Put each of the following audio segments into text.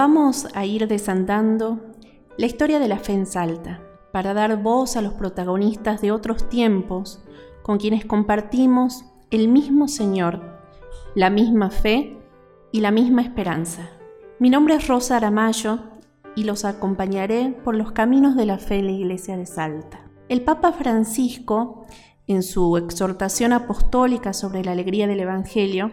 vamos a ir desandando la historia de la fe en Salta, para dar voz a los protagonistas de otros tiempos con quienes compartimos el mismo Señor, la misma fe y la misma esperanza. Mi nombre es Rosa Aramayo y los acompañaré por los caminos de la fe en la Iglesia de Salta. El Papa Francisco, en su exhortación apostólica sobre la alegría del Evangelio,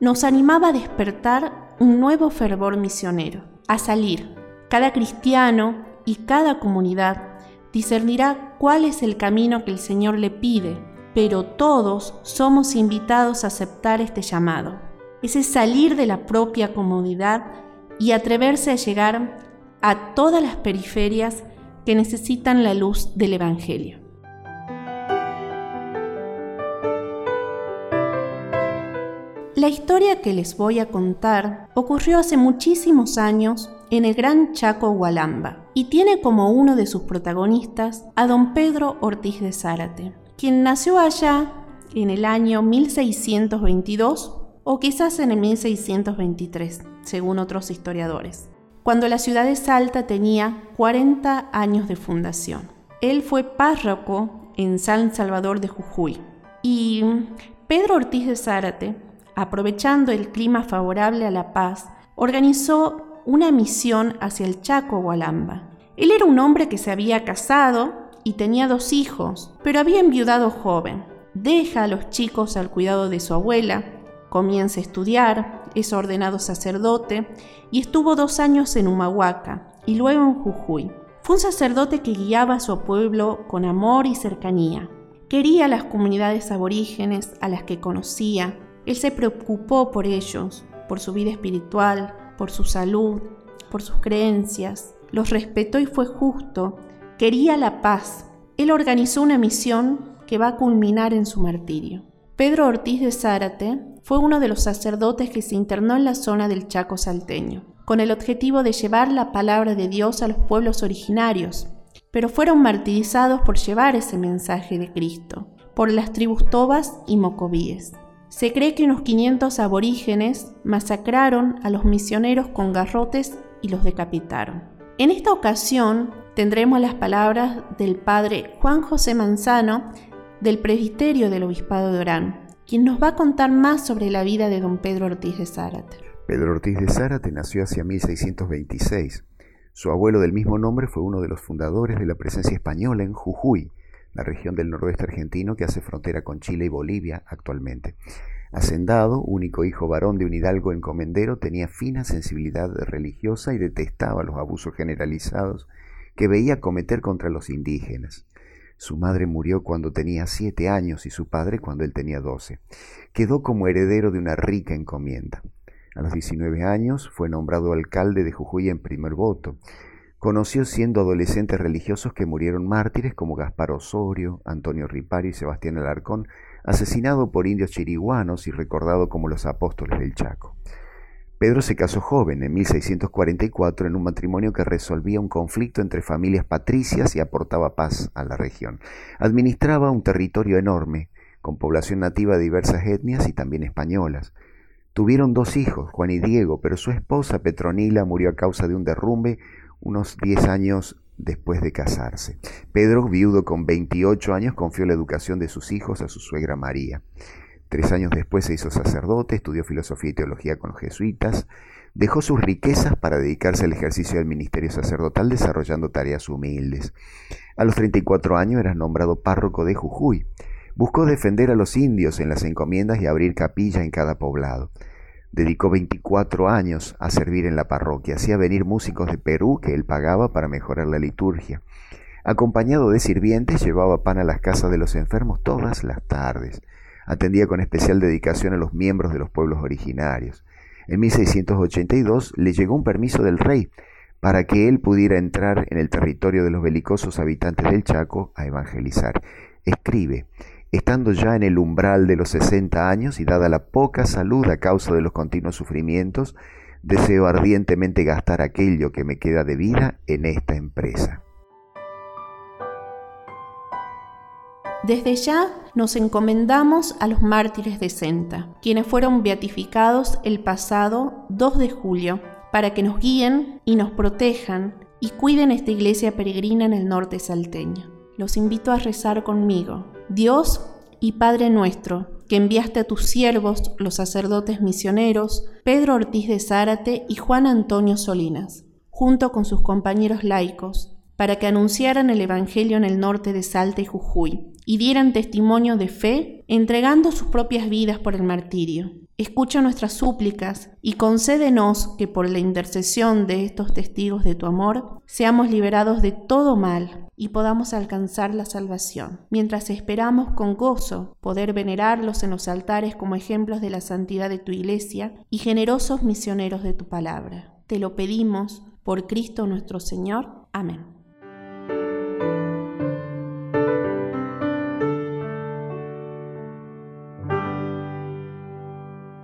nos animaba a despertar un nuevo fervor misionero, a salir, cada cristiano y cada comunidad discernirá cuál es el camino que el Señor le pide, pero todos somos invitados a aceptar este llamado. Ese salir de la propia comodidad y atreverse a llegar a todas las periferias que necesitan la luz del Evangelio. La historia que les voy a contar ocurrió hace muchísimos años en el Gran Chaco Hualamba y tiene como uno de sus protagonistas a don Pedro Ortiz de Zárate, quien nació allá en el año 1622 o quizás en el 1623, según otros historiadores, cuando la ciudad de Salta tenía 40 años de fundación. Él fue párroco en San Salvador de Jujuy y Pedro Ortiz de Zárate, aprovechando el clima favorable a la paz, organizó una misión hacia el Chaco Gualamba. Él era un hombre que se había casado y tenía dos hijos, pero había enviudado joven. Deja a los chicos al cuidado de su abuela, comienza a estudiar, es ordenado sacerdote y estuvo dos años en Humahuaca y luego en Jujuy. Fue un sacerdote que guiaba a su pueblo con amor y cercanía. Quería a las comunidades aborígenes a las que conocía. Él se preocupó por ellos, por su vida espiritual, por su salud, por sus creencias, los respetó y fue justo, quería la paz. Él organizó una misión que va a culminar en su martirio. Pedro Ortiz de Zárate fue uno de los sacerdotes que se internó en la zona del Chaco salteño, con el objetivo de llevar la palabra de Dios a los pueblos originarios, pero fueron martirizados por llevar ese mensaje de Cristo, por las tribus tobas y mocovíes. Se cree que unos 500 aborígenes masacraron a los misioneros con garrotes y los decapitaron. En esta ocasión tendremos las palabras del padre Juan José Manzano del presbiterio del Obispado de Orán, quien nos va a contar más sobre la vida de don Pedro Ortiz de Zárate. Pedro Ortiz de Zárate nació hacia 1626. Su abuelo del mismo nombre fue uno de los fundadores de la presencia española en Jujuy, la región del noroeste argentino que hace frontera con Chile y Bolivia actualmente. Hacendado, único hijo varón de un hidalgo encomendero, tenía fina sensibilidad religiosa y detestaba los abusos generalizados que veía cometer contra los indígenas. Su madre murió cuando tenía siete años y su padre cuando él tenía doce. Quedó como heredero de una rica encomienda. A los 19 años fue nombrado alcalde de Jujuy en primer voto. Conoció siendo adolescentes religiosos que murieron mártires como Gaspar Osorio, Antonio Ripario y Sebastián Alarcón, asesinado por indios chiriguanos y recordado como los apóstoles del Chaco. Pedro se casó joven, en 1644, en un matrimonio que resolvía un conflicto entre familias patricias y aportaba paz a la región. Administraba un territorio enorme, con población nativa de diversas etnias y también españolas. Tuvieron dos hijos, Juan y Diego, pero su esposa Petronila murió a causa de un derrumbe unos 10 años después de casarse. Pedro, viudo con 28 años, confió la educación de sus hijos a su suegra María. Tres años después se hizo sacerdote, estudió filosofía y teología con los jesuitas, dejó sus riquezas para dedicarse al ejercicio del ministerio sacerdotal desarrollando tareas humildes. A los 34 años era nombrado párroco de Jujuy. Buscó defender a los indios en las encomiendas y abrir capilla en cada poblado. Dedicó 24 años a servir en la parroquia. Hacía venir músicos de Perú que él pagaba para mejorar la liturgia. Acompañado de sirvientes, llevaba pan a las casas de los enfermos todas las tardes. Atendía con especial dedicación a los miembros de los pueblos originarios. En 1682 le llegó un permiso del rey para que él pudiera entrar en el territorio de los belicosos habitantes del Chaco a evangelizar. Escribe, Estando ya en el umbral de los 60 años y dada la poca salud a causa de los continuos sufrimientos, deseo ardientemente gastar aquello que me queda de vida en esta empresa. Desde ya nos encomendamos a los mártires de Senta, quienes fueron beatificados el pasado 2 de julio para que nos guíen y nos protejan y cuiden esta iglesia peregrina en el norte salteño. Los invito a rezar conmigo. Dios y Padre nuestro, que enviaste a tus siervos, los sacerdotes misioneros, Pedro Ortiz de Zárate y Juan Antonio Solinas, junto con sus compañeros laicos, para que anunciaran el Evangelio en el norte de Salta y Jujuy, y dieran testimonio de fe, entregando sus propias vidas por el martirio. Escucha nuestras súplicas y concédenos que por la intercesión de estos testigos de tu amor seamos liberados de todo mal y podamos alcanzar la salvación, mientras esperamos con gozo poder venerarlos en los altares como ejemplos de la santidad de tu iglesia y generosos misioneros de tu palabra. Te lo pedimos por Cristo nuestro Señor. Amén.